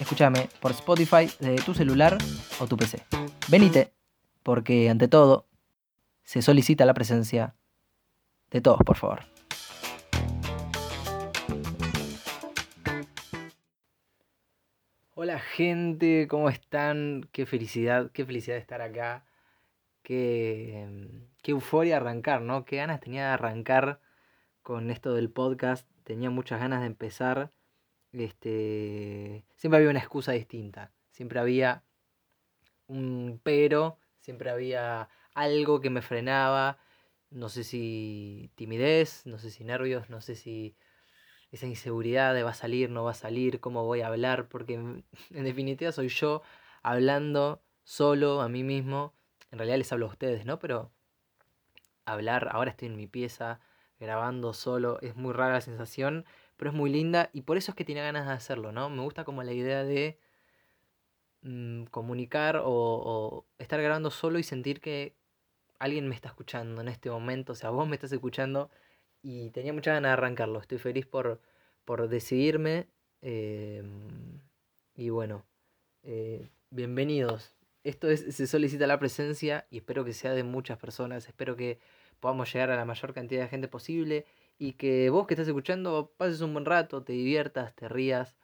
Escúchame por Spotify de tu celular o tu PC. Venite, porque ante todo se solicita la presencia de todos, por favor. Hola gente, ¿cómo están? Qué felicidad, qué felicidad de estar acá. Qué, qué euforia arrancar, ¿no? Qué ganas tenía de arrancar con esto del podcast. Tenía muchas ganas de empezar este, siempre había una excusa distinta, siempre había un pero, siempre había algo que me frenaba, no sé si timidez, no sé si nervios, no sé si esa inseguridad de va a salir, no va a salir, cómo voy a hablar, porque en, definitiva soy yo hablando solo a mí mismo, en realidad les hablo a ustedes, ¿no? Pero hablar, ahora estoy en mi pieza, grabando solo, es muy rara la sensación, pero es muy linda y por eso es que tiene ganas de hacerlo, ¿no? Me gusta como la idea de mm, comunicar o, estar grabando solo y sentir que alguien me está escuchando en este momento, o sea, vos me estás escuchando y tenía mucha ganas de arrancarlo, estoy feliz por, por decidirme em, y bueno, eh, bienvenidos. Esto es, se solicita la presencia y espero que sea de muchas personas, espero que podamos llegar a la mayor cantidad de gente posible y que vos que estás escuchando pases un buen rato, te diviertas, te rías.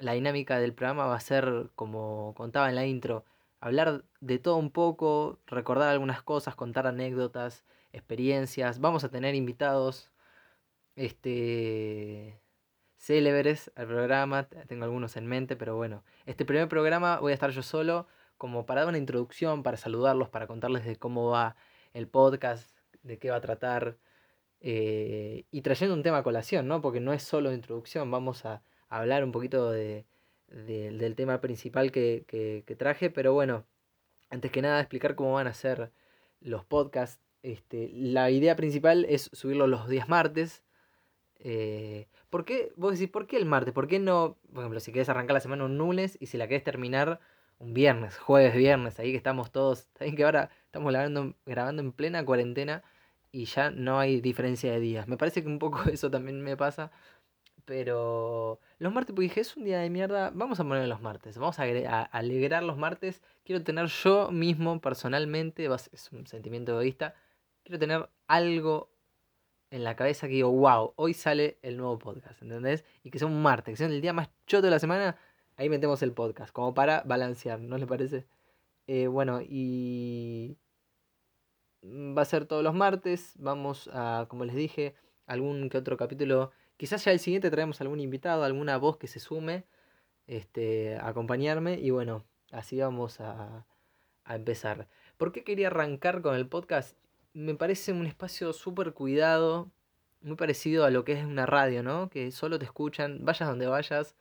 La dinámica del programa va a ser, como contaba en la intro, hablar de todo un poco, recordar algunas cosas, contar anécdotas, experiencias. Vamos a tener invitados este célebres al programa, tengo algunos en mente, pero bueno, este primer programa voy a estar yo solo como para dar una introducción, para saludarlos, para contarles de cómo va el podcast, de qué va a tratar, eh, y trayendo un tema a colación, ¿no? Porque no es solo introducción, vamos a, hablar un poquito de, del tema principal que, que, traje, pero bueno, antes que nada explicar cómo van a ser los podcasts. Este, la idea principal es subirlo los días martes. Eh, ¿Por qué? Vos decís, ¿por qué el martes? ¿Por qué no, por ejemplo, si querés arrancar la semana un lunes y si la querés terminar un viernes, jueves, viernes, ahí que estamos todos, saben que ahora estamos grabando, grabando en plena cuarentena y ya no hay diferencia de días. Me parece que un poco eso también me pasa. Pero los martes, porque dije, es un día de mierda, vamos a poner los martes, vamos a, alegrar los martes. Quiero tener yo mismo, personalmente, es un sentimiento egoísta, quiero tener algo en la cabeza que digo, wow, hoy sale el nuevo podcast, ¿entendés? Y que sea un martes, que sea el día más choto de la semana, ahí metemos el podcast, como para balancear, ¿no le parece? Eh, bueno, y va a ser todos los martes. Vamos a, como les dije, algún que otro capítulo. Quizás ya el siguiente traemos algún invitado, alguna voz que se sume este, a acompañarme. Y bueno, así vamos a, a empezar. ¿Por qué quería arrancar con el podcast? Me parece un espacio súper cuidado, muy parecido a lo que es una radio, ¿no? Que solo te escuchan, vayas donde vayas,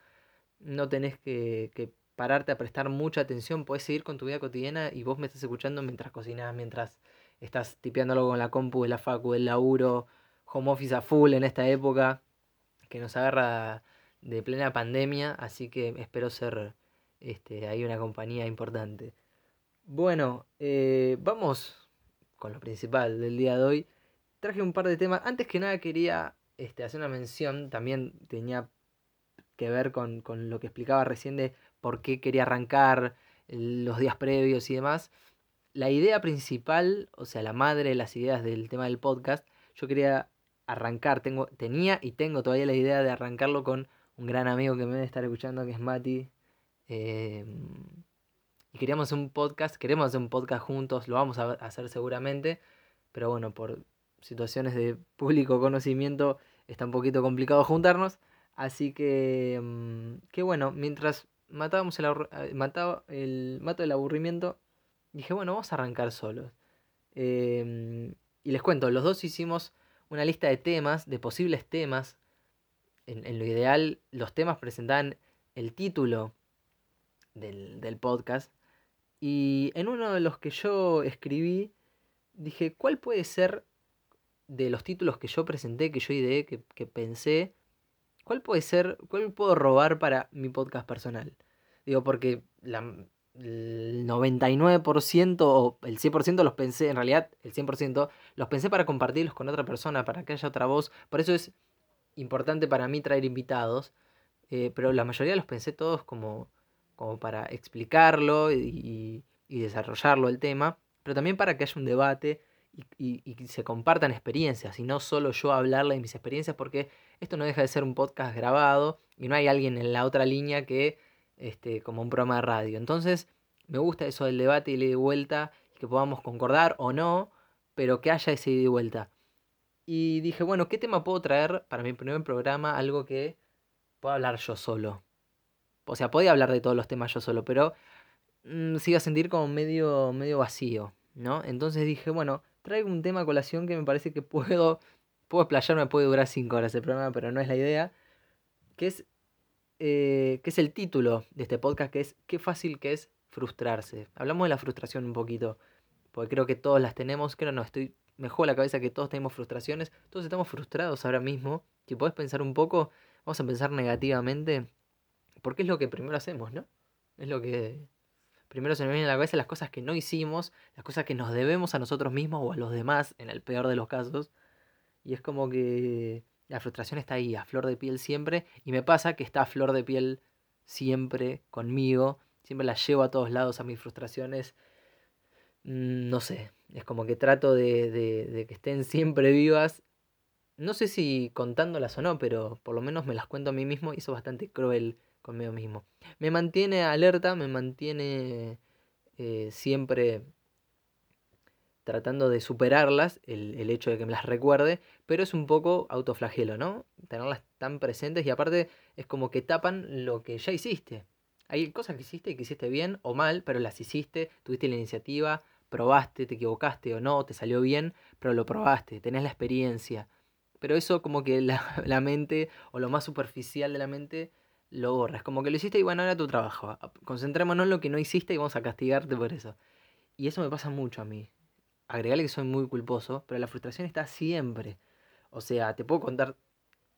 no tenés que, que pararte a prestar mucha atención, puedes seguir con tu vida cotidiana y vos me estás escuchando mientras cocinas, mientras estás tipeándolo con la compu de la facu, el laburo, home office a full en esta época que nos agarra de plena pandemia, así que espero ser este, ahí una compañía importante. Bueno, eh, vamos con lo principal del día de hoy. Traje un par de temas. Antes que nada quería este, hacer una mención, también tenía que ver con, con lo que explicaba recién de por qué quería arrancar los días previos y demás la idea principal, o sea, la madre de las ideas del tema del podcast, yo quería arrancar, tengo, tenía y tengo todavía la idea de arrancarlo con un gran amigo que me debe estar escuchando, que es Mati. Em, y queríamos hacer un podcast, queremos hacer un podcast juntos, lo vamos a hacer seguramente, pero bueno, por situaciones de público conocimiento está un poquito complicado juntarnos. Así que, em, que bueno, mientras matábamos el, eh, el mato el aburrimiento, dije, bueno, vamos a arrancar solos. Em, y les cuento, los dos hicimos una lista de temas, de posibles temas. En, lo ideal, los temas presentaban el título del, podcast. Y en uno de los que yo escribí, dije, ¿cuál puede ser de los títulos que yo presenté, que yo ideé, que, que pensé, cuál puede ser, cuál puedo robar para mi podcast personal? Digo, porque la, el 99% o el 100% los pensé, en realidad el 100% los pensé para compartirlos con otra persona, para que haya otra voz. Por eso es importante para mí traer invitados, eh, pero la mayoría los pensé todos como, como para explicarlo y, desarrollarlo el tema, pero también para que haya un debate y, y, se compartan experiencias y no solo yo hablarle de mis experiencias, porque esto no deja de ser un podcast grabado y no hay alguien en la otra línea que este, como un programa de radio. Entonces, me gusta eso del debate y le de vuelta, que podamos concordar o no, pero que haya ese ida y vuelta. Y dije, bueno, ¿qué tema puedo traer para mi primer programa? Algo que pueda hablar yo solo. O sea, podía hablar de todos los temas yo solo, pero mm, se iba a sentir como medio, medio vacío, ¿no? Entonces dije, bueno, traigo un tema a colación que me parece que puedo, puedo explayarme, puede durar 5 horas el programa, pero no es la idea, que es eh, que es el título de este podcast, que es Qué fácil que es frustrarse. Hablamos de la frustración un poquito, porque creo que todos las tenemos, creo no, estoy mejor la cabeza que todos tenemos frustraciones, todos estamos frustrados ahora mismo. Si podés pensar un poco, vamos a pensar negativamente, porque es lo que primero hacemos, ¿no? Es lo que primero se nos viene a la cabeza las cosas que no hicimos, las cosas que nos debemos a nosotros mismos o a los demás, en el peor de los casos. Y es como que la frustración está ahí, a flor de piel siempre, y me pasa que está a flor de piel siempre conmigo, siempre la llevo a todos lados a mis frustraciones. Mm, no sé, es como que trato de, de, que estén siempre vivas. No sé si contándolas o no, pero por lo menos me las cuento a mí mismo y eso es bastante cruel conmigo mismo. Me mantiene alerta, me mantiene eh, siempre tratando de superarlas, el, el, hecho de que me las recuerde, pero es un poco autoflagelo, ¿no? Tenerlas tan presentes y aparte es como que tapan lo que ya hiciste. Hay cosas que hiciste y que hiciste bien o mal, pero las hiciste, tuviste la iniciativa, probaste, te equivocaste o no, te salió bien, pero lo probaste, tenés la experiencia. Pero eso como que la, la mente o lo más superficial de la mente lo borras. Como que lo hiciste y bueno, era tu trabajo. Concentrémonos en lo que no hiciste y vamos a castigarte por eso. Y eso me pasa mucho a mí agregarle que soy muy culposo, pero la frustración está siempre. O sea, te puedo contar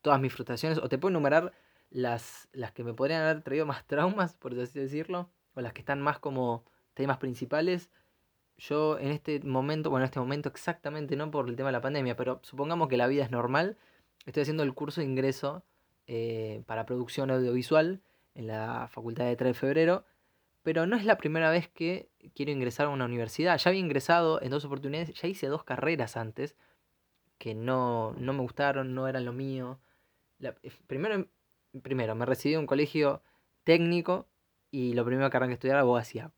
todas mis frustraciones o te puedo enumerar las, las que me podrían haber traído más traumas, por así decirlo, o las que están más como temas principales. Yo en este momento, bueno, en este momento exactamente no por el tema de la pandemia, pero supongamos que la vida es normal, estoy haciendo el curso de ingreso eh, para producción audiovisual en la Facultad de 3 de Febrero pero no es la primera vez que quiero ingresar a una universidad. Ya había ingresado en dos oportunidades, ya hice dos carreras antes que no, no me gustaron, no eran lo mío. Eh, primero, primero, me recibí en un colegio técnico y lo primero que arranqué a estudiar era abogacía.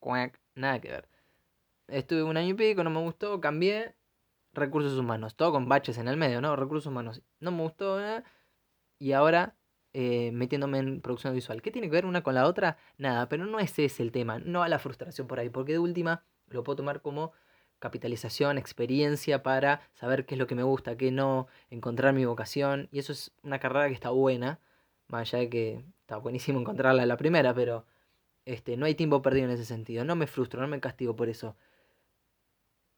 nada que ver. Estuve un año y pico, no me gustó, cambié recursos humanos. Todo con baches en el medio, ¿no? Recursos humanos. No me gustó, ¿eh? Y ahora eh, metiéndome en producción visual. ¿Qué tiene que ver una con la otra? Nada, pero no ese es el tema, no a la frustración por ahí, porque de última lo puedo tomar como capitalización, experiencia para saber qué es lo que me gusta, qué no, encontrar mi vocación, y eso es una carrera que está buena, más allá de que está buenísimo encontrarla en la primera, pero este, no hay tiempo perdido en ese sentido, no me frustro, no me castigo por eso.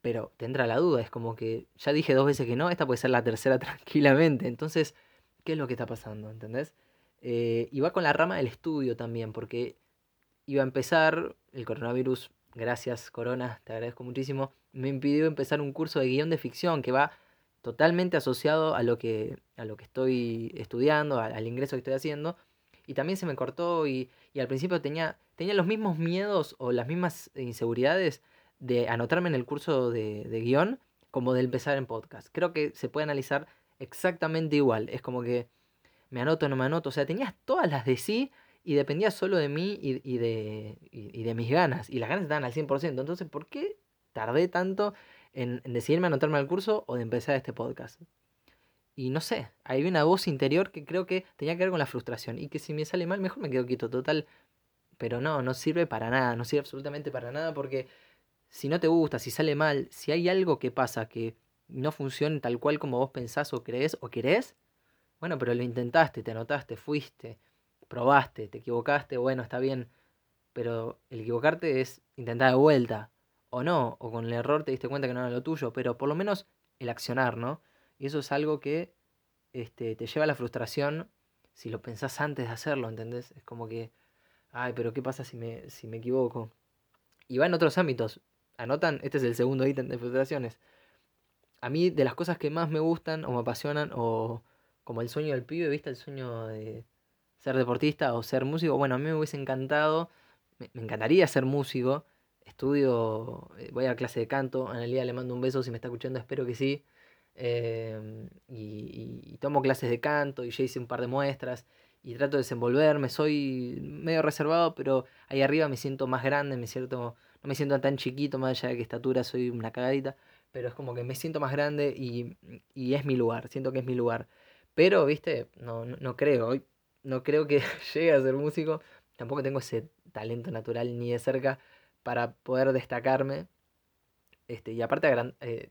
Pero tendrá la duda, es como que ya dije dos veces que no, esta puede ser la tercera tranquilamente, entonces, ¿qué es lo que está pasando? ¿Entendés? Eh, y va con la rama del estudio también, porque iba a empezar el coronavirus, gracias Corona, te agradezco muchísimo, me impidió empezar un curso de guion de ficción que va totalmente asociado a lo que, a lo que estoy estudiando, al, ingreso que estoy haciendo. Y también se me cortó y, y, al principio tenía, tenía los mismos miedos o las mismas inseguridades de anotarme en el curso de, de guion como de empezar en podcast. Creo que se puede analizar exactamente igual. Es como que me anoto, no me anoto. O sea, tenías todas las de sí y dependía solo de mí y, de, y, de mis ganas. Y las ganas estaban al 100%. Entonces, ¿por qué tardé tanto en, decidirme a anotarme al curso o de empezar este podcast? Y no sé, hay una voz interior que creo que tenía que ver con la frustración. Y que si me sale mal, mejor me quedo quieto, total. Pero no, no sirve para nada, no sirve absolutamente para nada porque si no te gusta, si sale mal, si hay algo que pasa que no funciona tal cual como vos pensás o crees o querés, bueno, pero lo intentaste, te anotaste, fuiste, probaste, te equivocaste, bueno, está bien. pero el equivocarte es intentar de vuelta, o no, o con el error te diste cuenta que no era lo tuyo, pero por lo menos el accionar, ¿no? Y eso es algo que este, te lleva a la frustración si lo pensás antes de hacerlo, ¿entendés? Es como que, ay, pero ¿qué pasa si me, si me equivoco? Y va en otros ámbitos. Anotan, este es el segundo ítem de frustraciones. A mí, de las cosas que más me gustan o me apasionan, o como el sueño del pibe, ¿viste? El sueño de ser deportista o ser músico. Bueno, a mí me hubiese encantado, me, encantaría ser músico. Estudio, eh, voy a clase de canto. Analia le mando un beso si me está escuchando, espero que sí. Em, y, tomo clases de canto y ya hice un par de muestras y trato de desenvolverme. Soy medio reservado, pero ahí arriba me siento más grande, me siento, no me siento tan chiquito, más allá de que estatura soy una cagadita, pero es como que me siento más grande y, y es mi lugar, siento que es mi lugar. Pero, viste, no, no, no creo, no creo que llegue a ser músico, tampoco tengo ese talento natural ni de cerca para poder destacarme. Este, y aparte eh,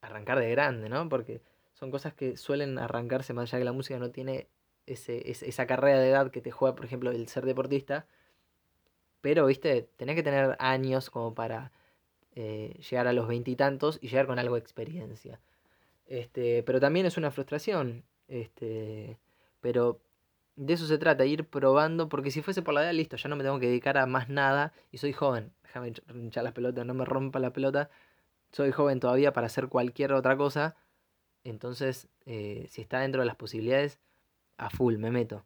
arrancar de grande, ¿no? Porque son cosas que suelen arrancarse más allá que la música no tiene ese, esa carrera de edad que te juega, por ejemplo, el ser deportista. Pero, viste, tenés que tener años como para eh, llegar a los veintitantos y, llegar con algo de experiencia. Este, pero también es una frustración. Este, pero de eso se trata, ir probando, porque si fuese por la edad, listo, ya no me tengo que dedicar a más nada y soy joven. Déjame hinchar las pelotas, no me rompa la pelota. Soy joven todavía para hacer cualquier otra cosa. Entonces, eh, si está dentro de las posibilidades, a full, me meto.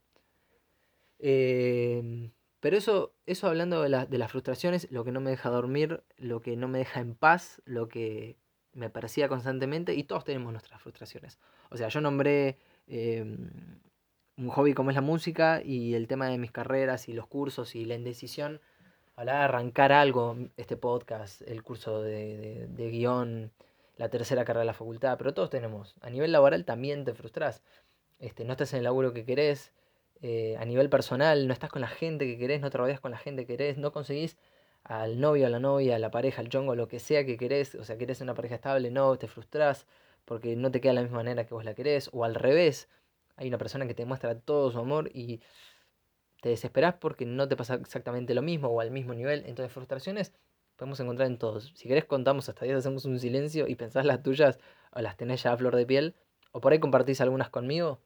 Em, pero eso, eso hablando de, de, las frustraciones, lo que no me deja dormir, lo que no me deja en paz, lo que me persigue constantemente, y todos tenemos nuestras frustraciones. O sea, yo nombré em, un hobby como es la música y el tema de mis carreras y los cursos y la indecisión. De arrancar algo, este podcast, el curso de, de, guion, la tercera carrera de la facultad, pero todos tenemos. A nivel laboral también te frustras. Este, no estás en el laburo que querés. Eh, a nivel personal, no estás con la gente que querés, no te rodeas con la gente que querés, no conseguís al novio, a la novia, a la pareja, al chongo, lo que sea que querés, o sea, querés una pareja estable, no, te frustras porque no te queda de la misma manera que vos la querés, o al revés, hay una persona que te muestra todo su amor y te desesperás porque no te pasa exactamente lo mismo o al mismo nivel. Entonces, frustraciones podemos encontrar en todos. Si querés, contamos hasta 10, hacemos un silencio y pensás las tuyas o las tenés ya a flor de piel, o por ahí compartís algunas conmigo.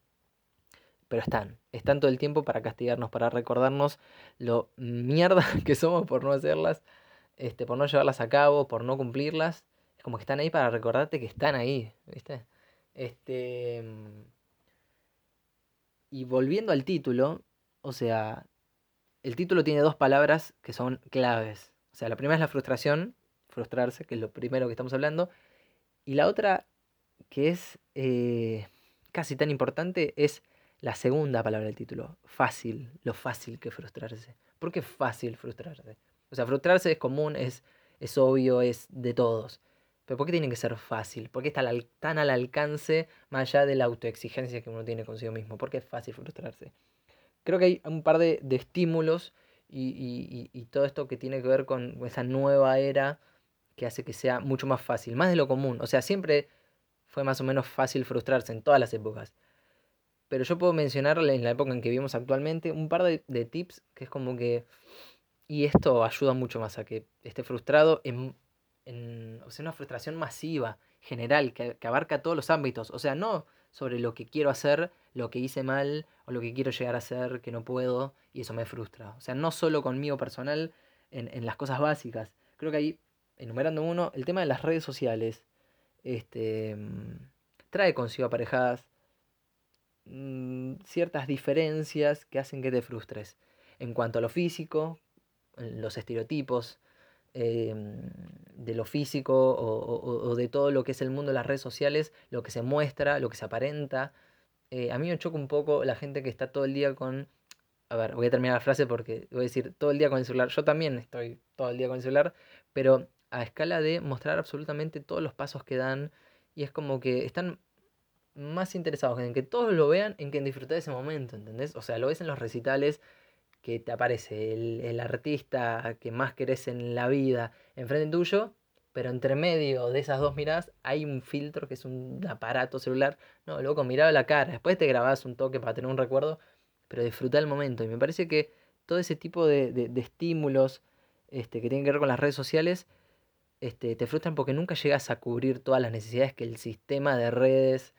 Pero están, están todo el tiempo para castigarnos, para recordarnos lo mierda que somos por no hacerlas, este, por no llevarlas a cabo, por no cumplirlas. Como que están ahí para recordarte que están ahí, ¿viste? Este. Y volviendo al título, o sea, el título tiene dos palabras que son claves. O sea, la primera es la frustración, frustrarse, que es lo primero que estamos hablando. Y la otra, que es eh, casi tan importante, es la segunda palabra del título, fácil, lo fácil que frustrarse. ¿Por qué fácil frustrarse? O sea, frustrarse es común, es, es obvio, es de todos. Pero ¿por qué tiene que ser fácil? ¿Por qué está tan al alcance más allá de la autoexigencia que uno tiene consigo mismo? ¿Por qué es fácil frustrarse? Creo que hay un par de, estímulos y, todo esto que tiene que ver con esa nueva era que hace que sea mucho más fácil, más de lo común. O sea, siempre fue más o menos fácil frustrarse en todas las épocas. Pero yo puedo mencionarle en la época en que vivimos actualmente un par de, de tips que es como que... Y esto ayuda mucho más a que esté frustrado en en o sea, una frustración masiva, general, que, abarca todos los ámbitos. O sea, no sobre lo que quiero hacer, lo que hice mal o lo que quiero llegar a hacer que no puedo y eso me frustra. O sea, no solo conmigo personal en, en las cosas básicas. Creo que ahí, enumerando uno, el tema de las redes sociales este, trae consigo aparejadas mm, ciertas diferencias que hacen que te frustres. En cuanto a lo físico, los estereotipos, Em, de lo físico o, de todo lo que es el mundo de las redes sociales, lo que se muestra, lo que se aparenta. Eh, a mí me choca un poco la gente que está todo el día con... A ver, voy a terminar la frase porque voy a decir todo el día con el celular. Yo también estoy todo el día con el celular, pero a escala de mostrar absolutamente todos los pasos que dan y es como que están más interesados en que todos lo vean, en que disfrutar de ese momento, ¿entendés? O sea, lo ves en los recitales, que te aparece el, artista que más querés en la vida enfrente tuyo, pero entre medio de esas dos miradas hay un filtro que es un aparato celular. No, loco, miraba la cara. Después te grabás un toque para tener un recuerdo, pero disfruta el momento. Y me parece que todo ese tipo de, estímulos este, que tienen que ver con las redes sociales este, te frustran porque nunca llegas a cubrir todas las necesidades que el sistema de redes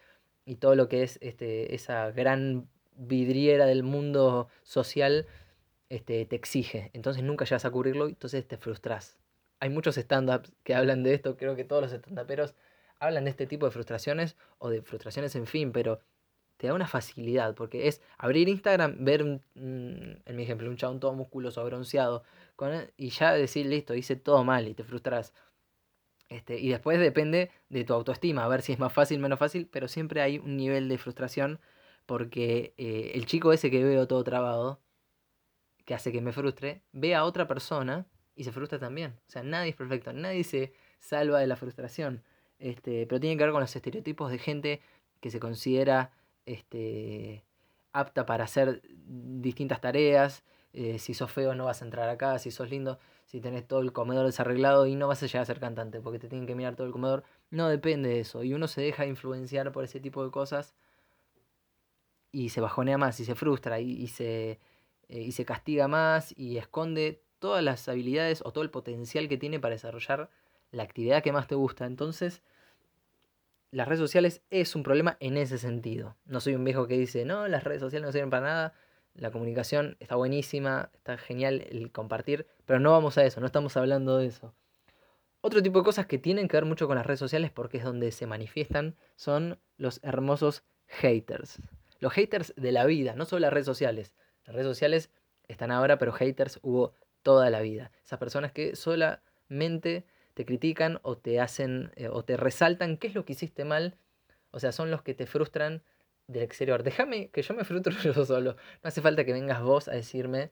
y todo lo que es este, esa gran vidriera del mundo social este, te exige. Entonces nunca llegas a cubrirlo y entonces te frustras. Hay muchos stand-ups que hablan de esto, creo que todos los stand-uperos hablan de este tipo de frustraciones o de frustraciones en fin, pero te da una facilidad, porque es abrir Instagram, ver, en mi ejemplo, un chabón todo musculoso, bronceado, con, y ya decir, listo, hice todo mal y te frustras. Este, y después depende de tu autoestima, a ver si es más fácil menos fácil, pero siempre hay un nivel de frustración porque eh, el chico ese que veo todo trabado, que hace que me frustre, ve a otra persona y se frustra también. O sea, nadie es perfecto, nadie se salva de la frustración. Este, pero tiene que ver con los estereotipos de gente que se considera este, apta para hacer distintas tareas. Eh, si sos feo no vas a entrar acá, si sos lindo, si tenés todo el comedor desarreglado y no vas a llegar a ser cantante porque te tienen que mirar todo el comedor. No depende de eso. Y uno se deja influenciar por ese tipo de cosas y se bajonea más y se frustra y, se, eh, y se castiga más y esconde todas las habilidades o todo el potencial que tiene para desarrollar la actividad que más te gusta. Entonces, las redes sociales es un problema en ese sentido. No soy un viejo que dice, no, las redes sociales no sirven para nada, la comunicación está buenísima, está genial el compartir, pero no vamos a eso, no estamos hablando de eso. Otro tipo de cosas que tienen que ver mucho con las redes sociales porque es donde se manifiestan son los hermosos haters. Los haters de la vida, no solo las redes sociales. Las redes sociales están ahora, pero haters hubo toda la vida. Esas personas que solamente te critican o te hacen eh, o te resaltan qué es lo que hiciste mal. O sea, son los que te frustran del exterior. Déjame que yo me frustro yo solo. No hace falta que vengas vos a decirme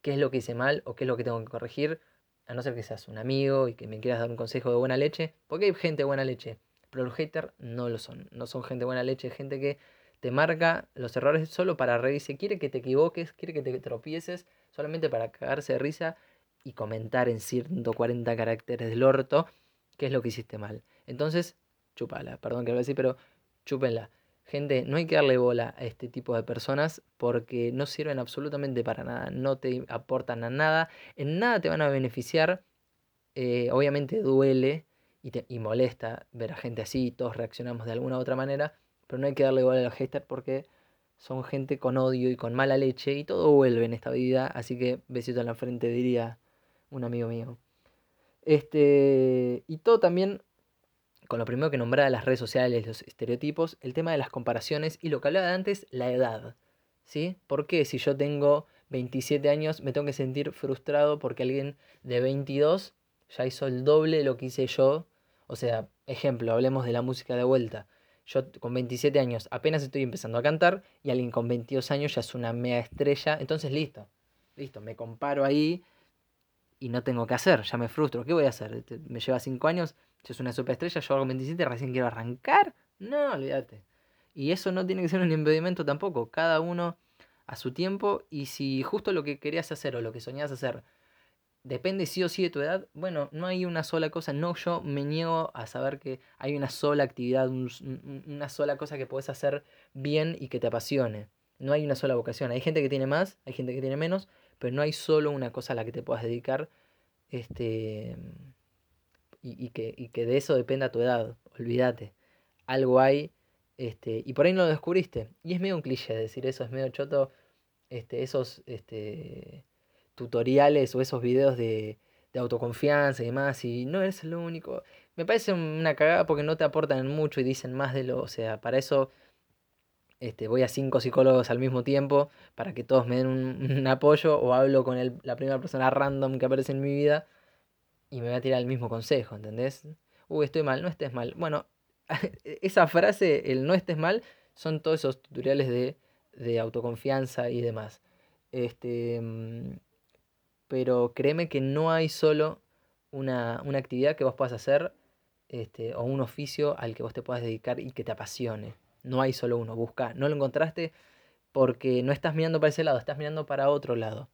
qué es lo que hice mal o qué es lo que tengo que corregir. A no ser que seas un amigo y que me quieras dar un consejo de buena leche. Porque hay gente de buena leche. Pero los haters no lo son. No son gente de buena leche. Gente que te marca los errores solo para reírse. Quiere que te equivoques. Quiere que te tropieces. Solamente para cagarse de risa y comentar en 140 caracteres del orto qué es lo que hiciste mal. Entonces, chúpala, perdón que lo voy a decir, pero chúpenla. Gente, no hay que darle bola a este tipo de personas porque no sirven absolutamente para nada, no te aportan a nada, en nada te van a beneficiar. Eh, obviamente duele y, te, y molesta ver a gente así, todos reaccionamos de alguna u otra manera, pero no hay que darle bola a los haters porque son gente con odio y con mala leche y todo vuelve en esta vida, así que besito en la frente diría un amigo mío. Este, y todo también, con lo primero que nombraba las redes sociales, los estereotipos, el tema de las comparaciones y lo que hablaba antes, la edad. ¿Sí? ¿Por qué si yo tengo 27 años me tengo que sentir frustrado porque alguien de 22 ya hizo el doble de lo que hice yo? O sea, ejemplo, hablemos de la música de vuelta. Yo con 27 años apenas estoy empezando a cantar y alguien con 22 años ya es una mega estrella. Entonces, listo. Listo, me comparo ahí y no tengo que hacer, ya me frustro. ¿Qué voy a hacer? Este, me lleva 5 años, yo soy una superestrella, yo hago 27, recién quiero arrancar. No, olvídate. Y eso no tiene que ser un impedimento tampoco. Cada uno a su tiempo. Y si justo lo que querías hacer o lo que soñabas hacer depende sí o sí de tu edad, bueno, no hay una sola cosa. No, yo me niego a saber que hay una sola actividad, una sola cosa que puedes hacer bien y que te apasione. No hay una sola vocación. Hay gente que tiene más, hay gente que tiene menos, pero no hay solo una cosa a la que te puedas dedicar este, y, que, que de eso dependa tu edad, olvídate. Algo hay este, y por ahí no lo descubriste. Y es medio un cliché decir eso, es medio choto este, esos este, tutoriales o esos videos de, de autoconfianza y demás, y no eres el único. Me parece una cagada porque no te aportan mucho y dicen más de lo, o sea, para eso este, voy a cinco psicólogos al mismo tiempo para que todos me den un, apoyo o hablo con el, la primera persona random que aparece en mi vida y me voy a tirar el mismo consejo, ¿entendés? Uy, estoy mal, no estés mal. Bueno, esa frase, el no estés mal, son todos esos tutoriales de, de autoconfianza y demás. Este, mm, pero créeme que no hay solo una, una actividad que vos puedas hacer este, o un oficio al que vos te puedas dedicar y que te apasione. No hay solo uno, busca. No lo encontraste porque no estás mirando para ese lado, estás mirando para otro lado.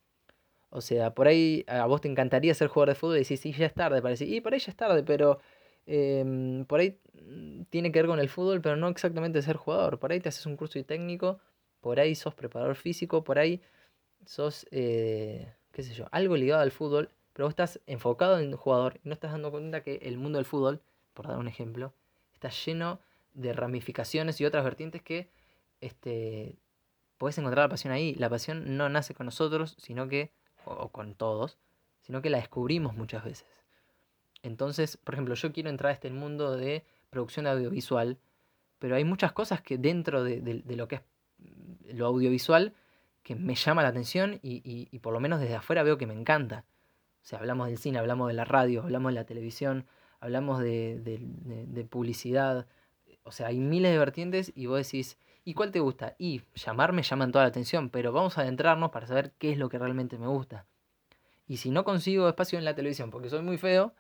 O sea, por ahí a vos te encantaría ser jugador de fútbol y decís, sí, ya es tarde, parece. Y por ahí ya es tarde, pero em, por ahí mm, tiene que ver con el fútbol, pero no exactamente ser jugador. Por ahí te haces un curso de técnico, por ahí sos preparador físico, por ahí sos, eh, qué sé yo, algo ligado al fútbol, pero vos estás enfocado en el jugador y no estás dando cuenta que el mundo del fútbol, por dar un ejemplo, está lleno de ramificaciones y otras vertientes que este, podés encontrar la pasión ahí. La pasión no nace con nosotros, sino que, o con todos, sino que la descubrimos muchas veces. Entonces, por ejemplo, yo quiero entrar a este mundo de producción audiovisual, pero hay muchas cosas que dentro de, lo que es lo audiovisual que me llama la atención y, por lo menos desde afuera veo que me encanta. O sea, hablamos del cine, hablamos de la radio, hablamos de la televisión, hablamos de, de publicidad. O sea, hay miles de vertientes y vos decís, ¿y cuál te gusta? Y llamar me llaman toda la atención, pero vamos a adentrarnos para saber qué es lo que realmente me gusta. Y si no consigo espacio en la televisión porque soy muy feo,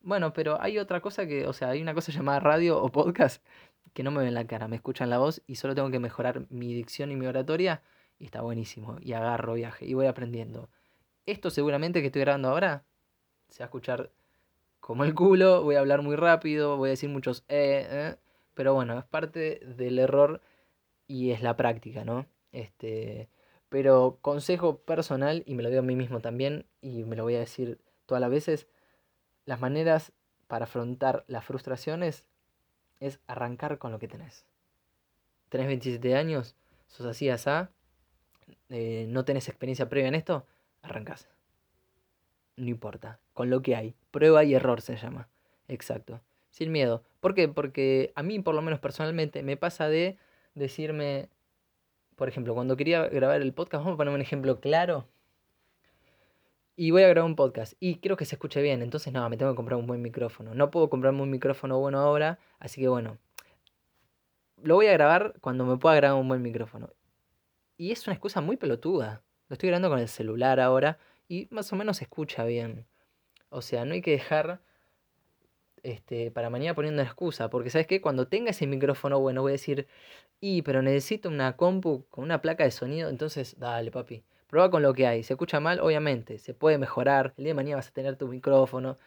bueno, pero hay otra cosa que, o sea, hay una cosa llamada radio o podcast que no me ven la cara, me escuchan la voz y solo tengo que mejorar mi dicción y mi oratoria y está buenísimo. Y agarro viaje y voy aprendiendo. Esto seguramente que estoy grabando ahora se va a escuchar como el culo, voy a hablar muy rápido, voy a decir muchos eh, eh pero bueno, es parte del error y es la práctica, ¿no? Este, pero consejo personal, y me lo digo a mí mismo también, y me lo voy a decir todas las veces, las maneras para afrontar las frustraciones es arrancar con lo que tenés. Tenés 27 años, sos así, asá, eh, no tenés experiencia previa en esto, arrancás. No importa, con lo que hay. Prueba y error se llama. Exacto. Sin miedo. ¿Por qué? Porque a mí, por lo menos personalmente, me pasa de decirme, por ejemplo, cuando quería grabar el podcast, vamos a poner un ejemplo claro. Y voy a grabar un podcast y quiero que se escuche bien, entonces no, me tengo que comprar un buen micrófono. No puedo comprarme un micrófono bueno ahora, así que bueno, lo voy a grabar cuando me pueda grabar un buen micrófono. Y es una excusa muy pelotuda. Lo estoy grabando con el celular ahora y más o menos se escucha bien. O sea, no hay que dejar este, para mañana poniendo una excusa, porque sabes que cuando tenga ese micrófono bueno voy a decir, y pero necesito una compu con una placa de sonido, entonces dale papi, prueba con lo que hay, se escucha mal, obviamente, se puede mejorar, el día de mañana vas a tener tu micrófono,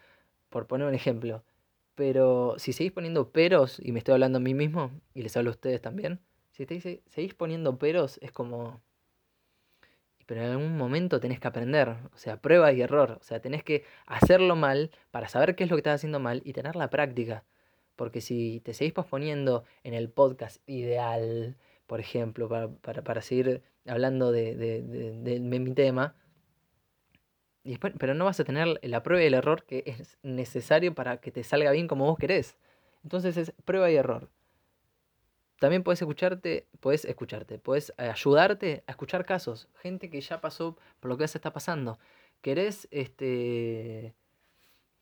por poner un ejemplo, pero si seguís poniendo peros, y me estoy hablando a mí mismo, y les hablo a ustedes también, si seguís poniendo peros es como pero en algún momento tenés que aprender, o sea, prueba y error, o sea, tenés que hacerlo mal para saber qué es lo que estás haciendo mal y tener la práctica. Porque si te seguís posponiendo en el podcast ideal, por ejemplo, para, seguir hablando de, mi tema, pero no vas a tener la prueba y el error que es necesario para que te salga bien como vos querés. Entonces es prueba y error. También puedes escucharte, puedes escucharte, puedes ayudarte a escuchar casos, gente que ya pasó por lo que se está pasando. ¿Querés, este,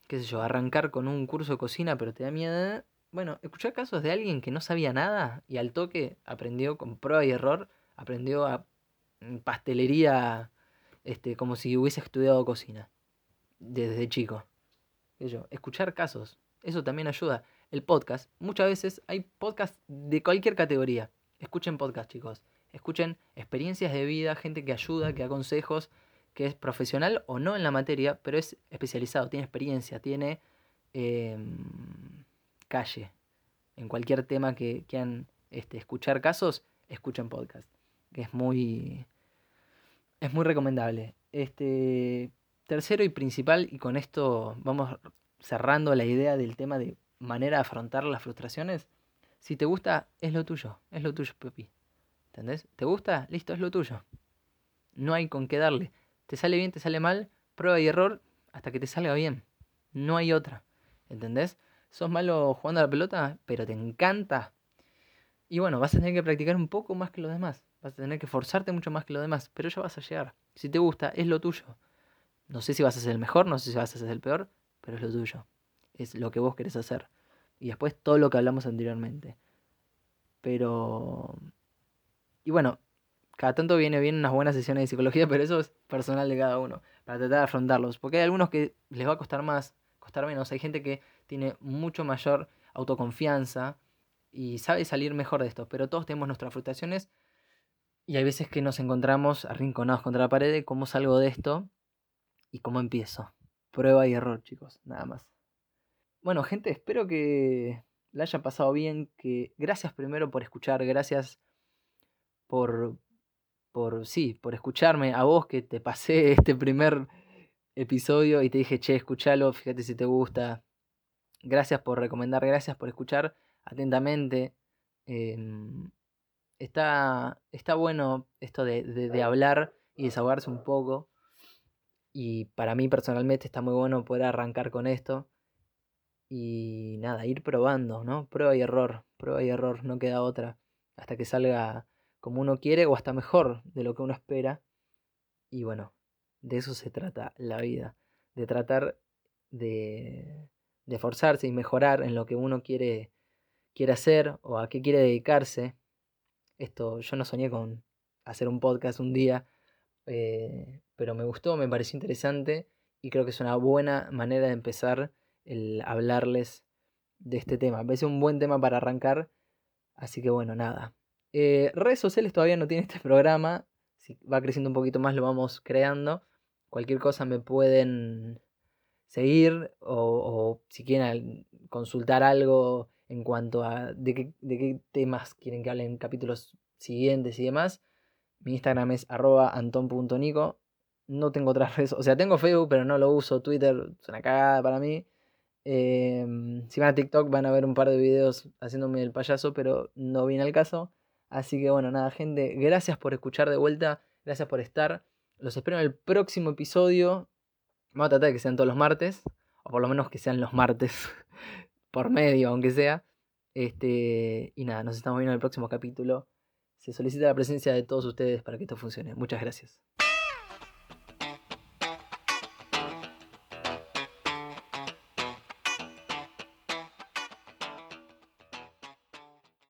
qué sé yo, arrancar con un curso de cocina pero te da miedo? Bueno, escuchar casos de alguien que no sabía nada y al toque aprendió con prueba y error, aprendió a mm, pastelería, este, como si hubiese estudiado cocina desde chico. Escuchar casos, eso también ayuda el podcast, muchas veces hay podcasts de cualquier categoría. Escuchen podcast, chicos. Escuchen experiencias de vida, gente que ayuda, que da consejos, que es profesional o no en la materia, pero es especializado, tiene experiencia, tiene em, calle. En cualquier tema que quieran este, escuchar casos, escuchen podcast. Es muy. Es muy recomendable. Este. Tercero y principal, y con esto vamos cerrando la idea del tema de manera de afrontar las frustraciones, si te gusta, es lo tuyo, es lo tuyo, Pepi. ¿Entendés? ¿Te gusta? Listo, es lo tuyo. No hay con qué darle. Te sale bien, te sale mal, prueba y error hasta que te salga bien. No hay otra. ¿Entendés? Sos malo jugando a la pelota, pero te encanta. Y bueno, vas a tener que practicar un poco más que los demás. Vas a tener que forzarte mucho más que los demás, pero ya vas a llegar. Si te gusta, es lo tuyo. No sé si vas a ser el mejor, no sé si vas a ser el peor, pero es lo tuyo es lo que vos querés hacer. Y después todo lo que hablamos anteriormente. Pero... Y bueno, cada tanto viene bien unas buenas sesiones de psicología, pero eso es personal de cada uno, para tratar de afrontarlos. Porque hay algunos que les va a costar más, costar menos. Hay gente que tiene mucho mayor autoconfianza y sabe salir mejor de esto, pero todos tenemos nuestras frustraciones y hay veces que nos encontramos arrinconados contra la pared cómo salgo de esto y cómo empiezo. Prueba y error, chicos, nada más. Bueno, gente, espero que la haya pasado bien. Que gracias primero por escuchar, gracias por, por, sí, por escucharme, a vos que te pasé este primer episodio y te dije, che, escúchalo, fíjate si te gusta. Gracias por recomendar, gracias por escuchar atentamente. Em, está, está bueno esto de, de, hablar y desahogarse un poco. Y para mí personalmente está muy bueno poder arrancar con esto. Y nada, ir probando, ¿no? Prueba y error, prueba y error, no queda otra. Hasta que salga como uno quiere o hasta mejor de lo que uno espera. Y bueno, de eso se trata la vida, de tratar de, de forzarse y mejorar en lo que uno quiere, quiere hacer o a qué quiere dedicarse. Esto yo no soñé con hacer un podcast un día, eh, pero me gustó, me pareció interesante y creo que es una buena manera de empezar el hablarles de este tema. Me parece un buen tema para arrancar, así que bueno, nada. Eh, redes sociales todavía no tiene este programa. Si va creciendo un poquito más lo vamos creando. Cualquier cosa me pueden seguir o, si quieren consultar algo en cuanto a de qué, de qué temas quieren que hablen en capítulos siguientes y demás. Mi Instagram es arroba anton.nico. No tengo otras redes, o sea, tengo Facebook, pero no lo uso. Twitter es una cagada para mí. Em, si van a TikTok van a ver un par de videos haciéndome el payaso, pero no viene al caso. Así que bueno, nada, gente, gracias por escuchar de vuelta, gracias por estar. Los espero en el próximo episodio. Vamos a tratar de que sean todos los martes, o por lo menos que sean los martes por medio, aunque sea. Este, y nada, nos estamos viendo en el próximo capítulo. Se solicita la presencia de todos ustedes para que esto funcione. Muchas gracias.